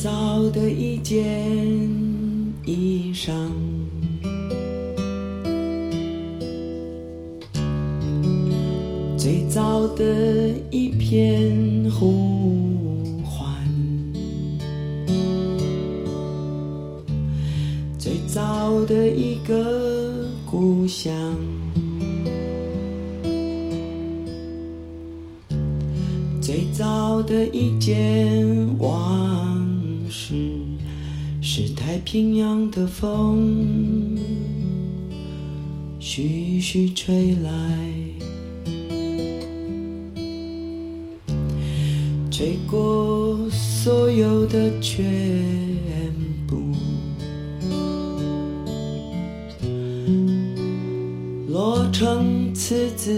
最早的一件衣裳，最早的一片呼唤，最早的一个故乡。最早的一件太平洋的风，徐徐吹来，吹过所有的全部，落成次子，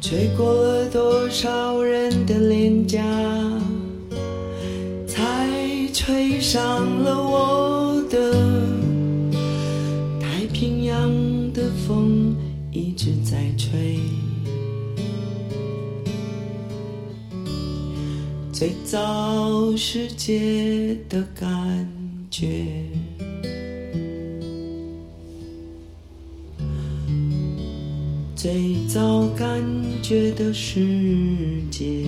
吹过了多少人的脸颊，才吹上了我的太平洋的风，一直在吹。最早世界的感觉，最早感觉的世界，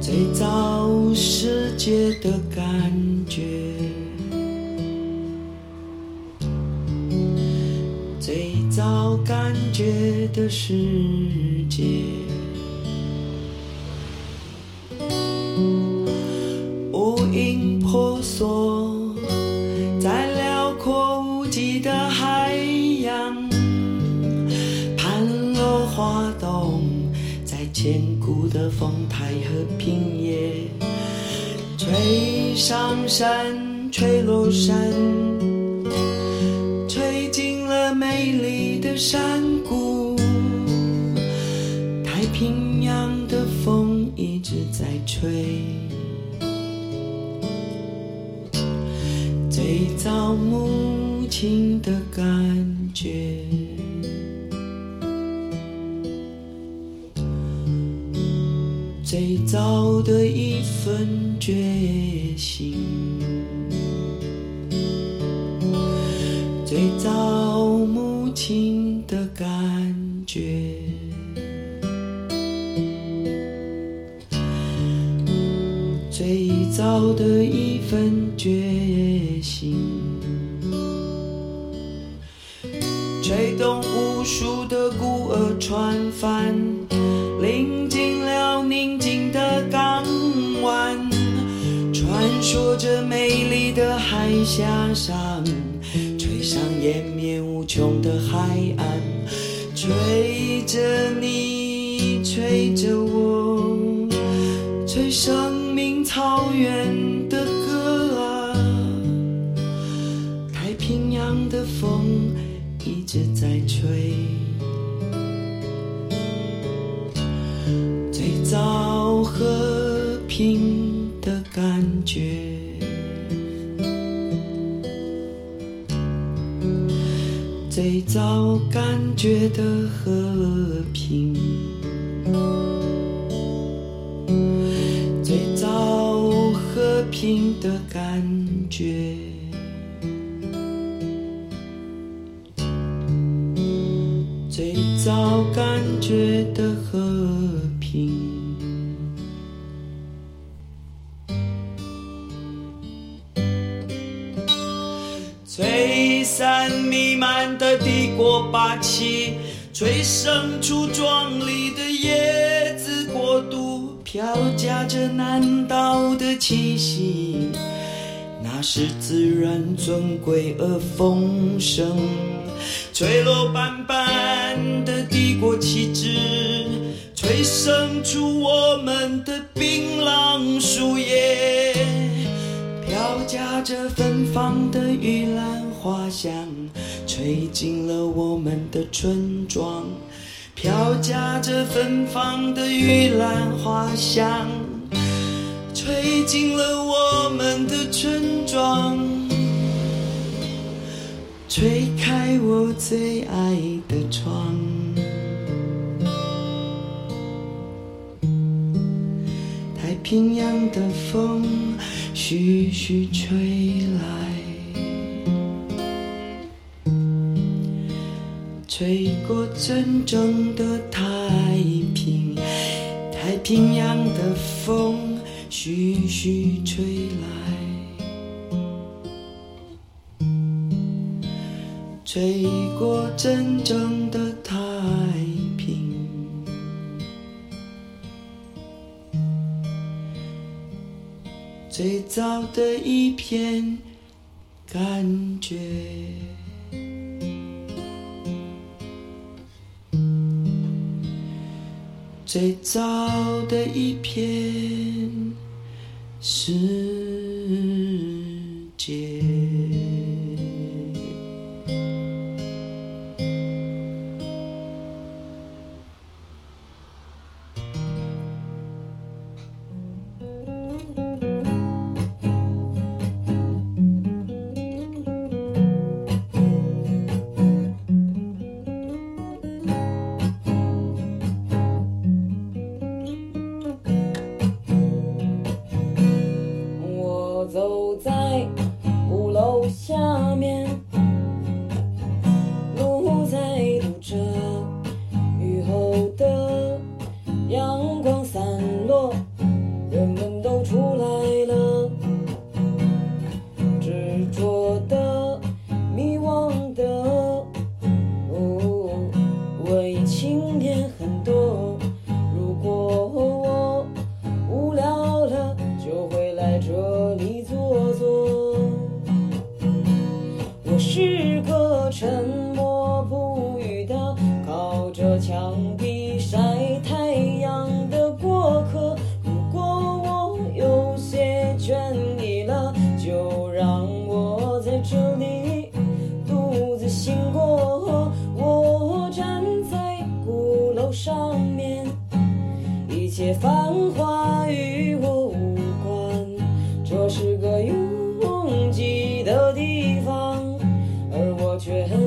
最早世界的感觉，最早感觉的世。界花动在千古的丰台和平野，吹上山，吹落山，吹进了美丽的山谷。太平洋的风一直在吹，最早母亲的感觉，早的一份决心，最早母亲的感觉。最早的一份决心，吹动无数的孤儿船帆，海峡上，吹上延绵无穷的海岸，吹着你，吹着我，吹生命。草原的歌啊，太平洋的风一直在吹，最早和平的感觉，最早感觉的和平。最早和平的感觉，霸气，吹生出壮丽的叶子国度。飘夹着南岛的气息，那是自然尊贵而丰盛，吹落斑斑的帝国旗帜，吹生出我们的槟榔树叶，飘夹着芬芳的玉兰花香，吹进了我们的村庄。飘夹着芬芳的玉兰花香，吹进了我们的村庄，吹开我最爱的窗。太平洋的风徐徐吹吹过真正的太平，太平洋的风徐徐吹来，吹过真正的太平，最早的一片感觉。最早的一片世界。而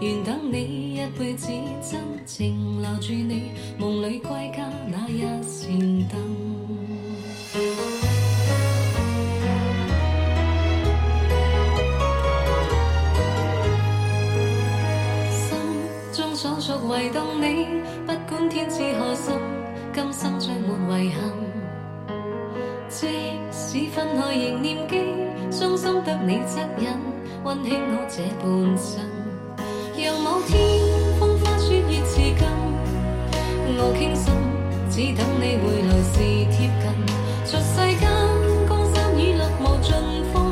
愿等你一辈子，真情留住你，梦里归家那一扇灯。心中所属唯独你，不管天知何深，今生將沒遺憾。即使分开仍念记，伤心得你恻隐，温馨我这半生。某天风花雪月似今，我倾心，只等你回来时贴近。俗世间江山雨落无尽风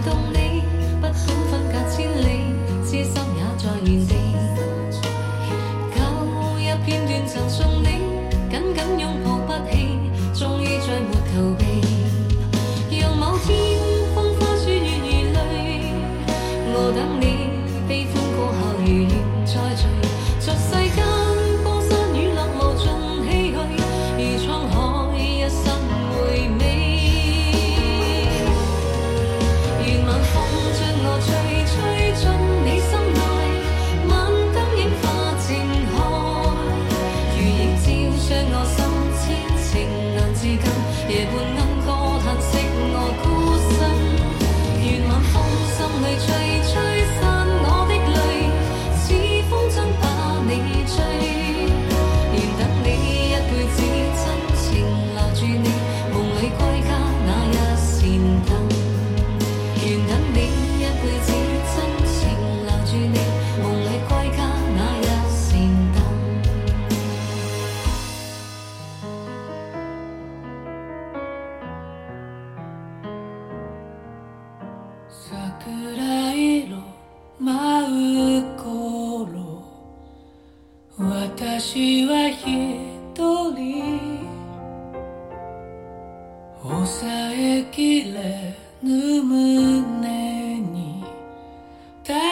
动你。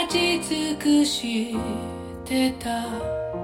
立ち尽くしてた。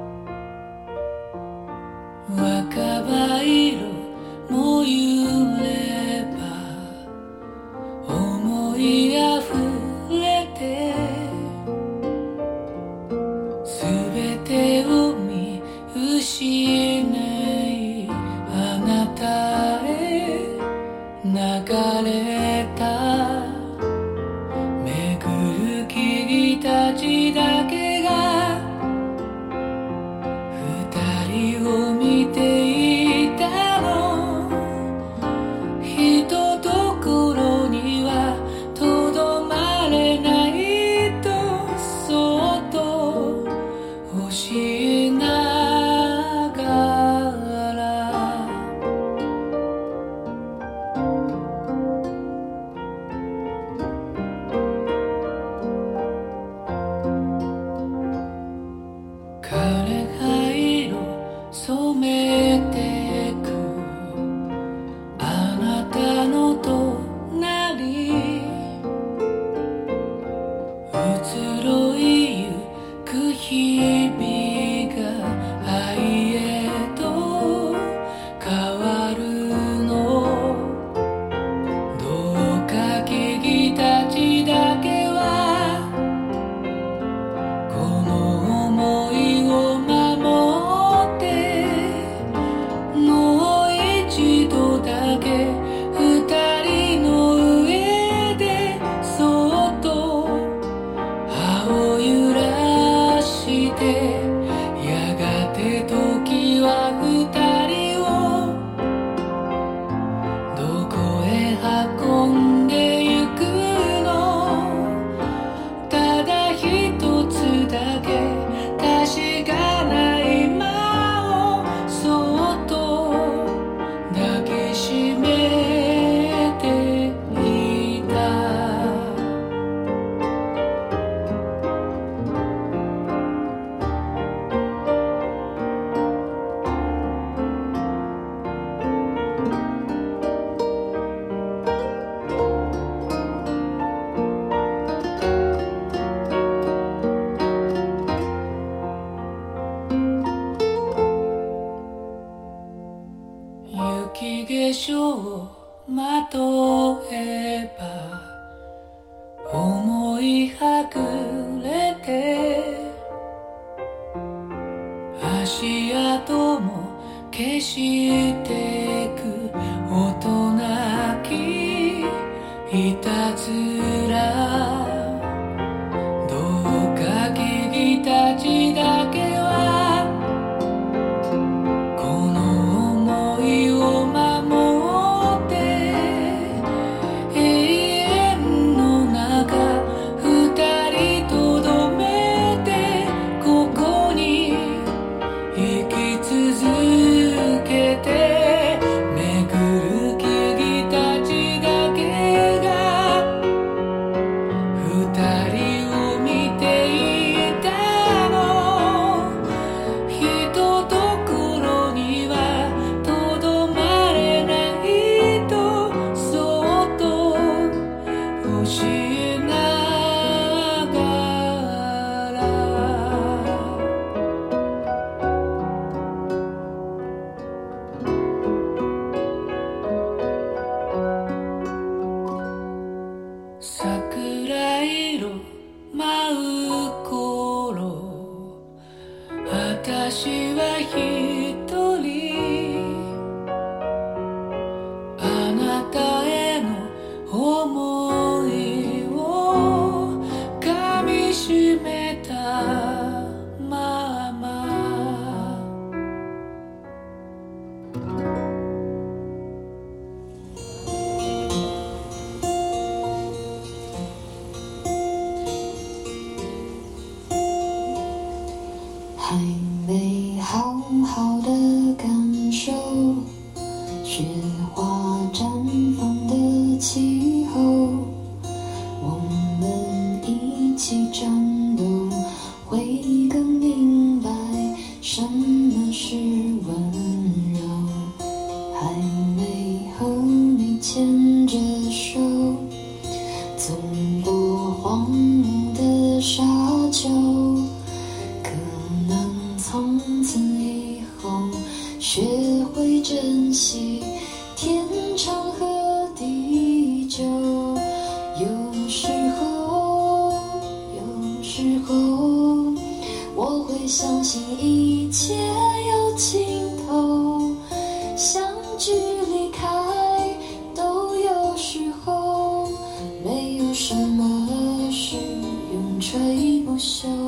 show.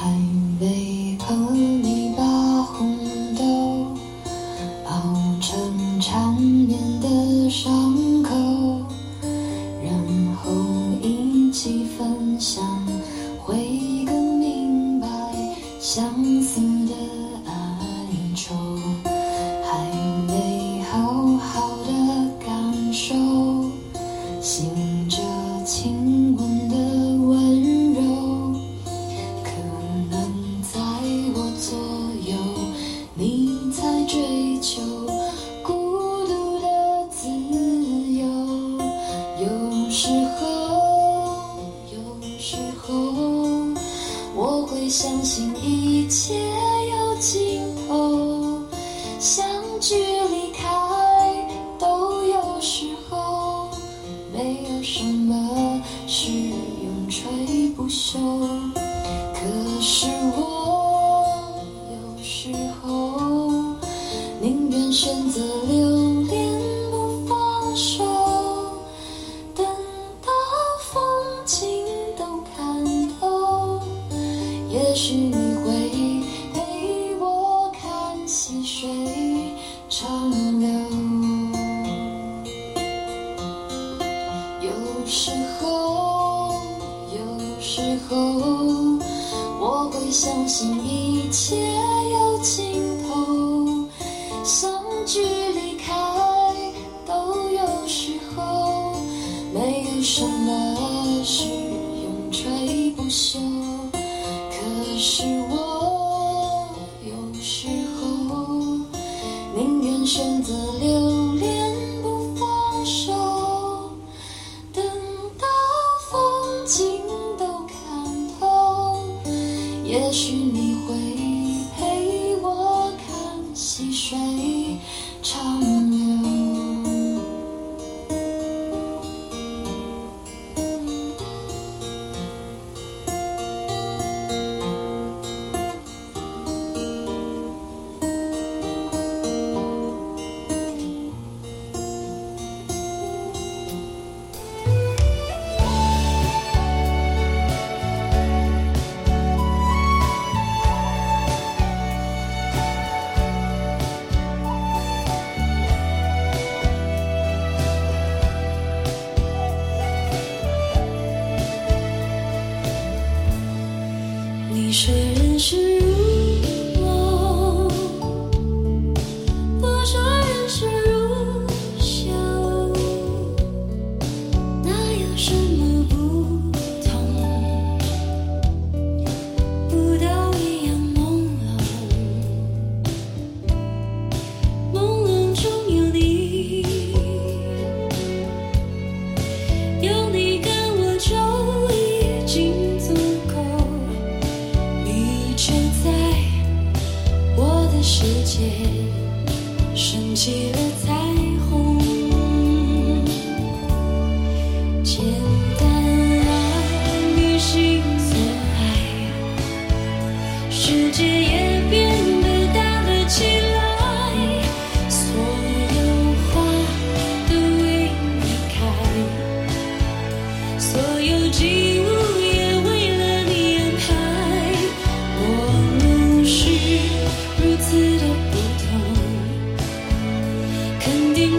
还没相信一切有尽头相聚离开都有时候没有什么是永垂不朽可是我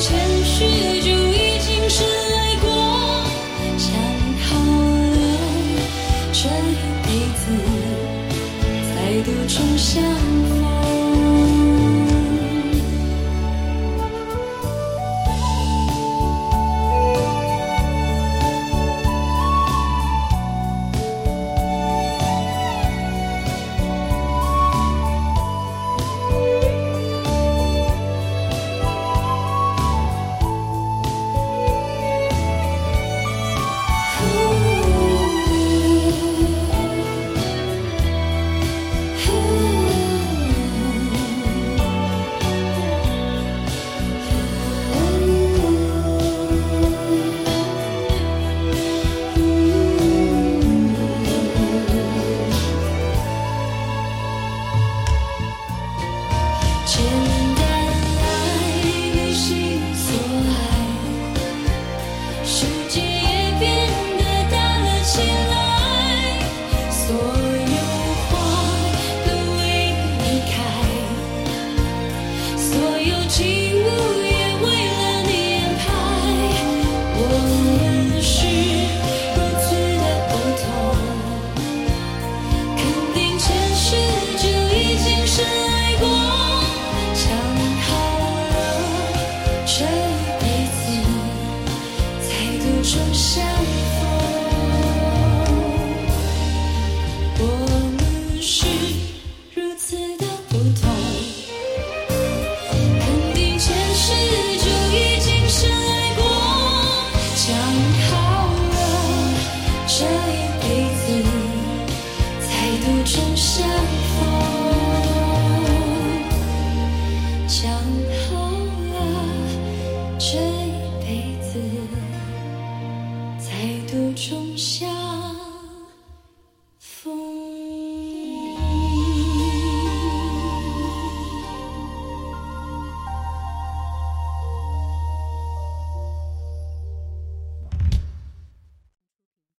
前世就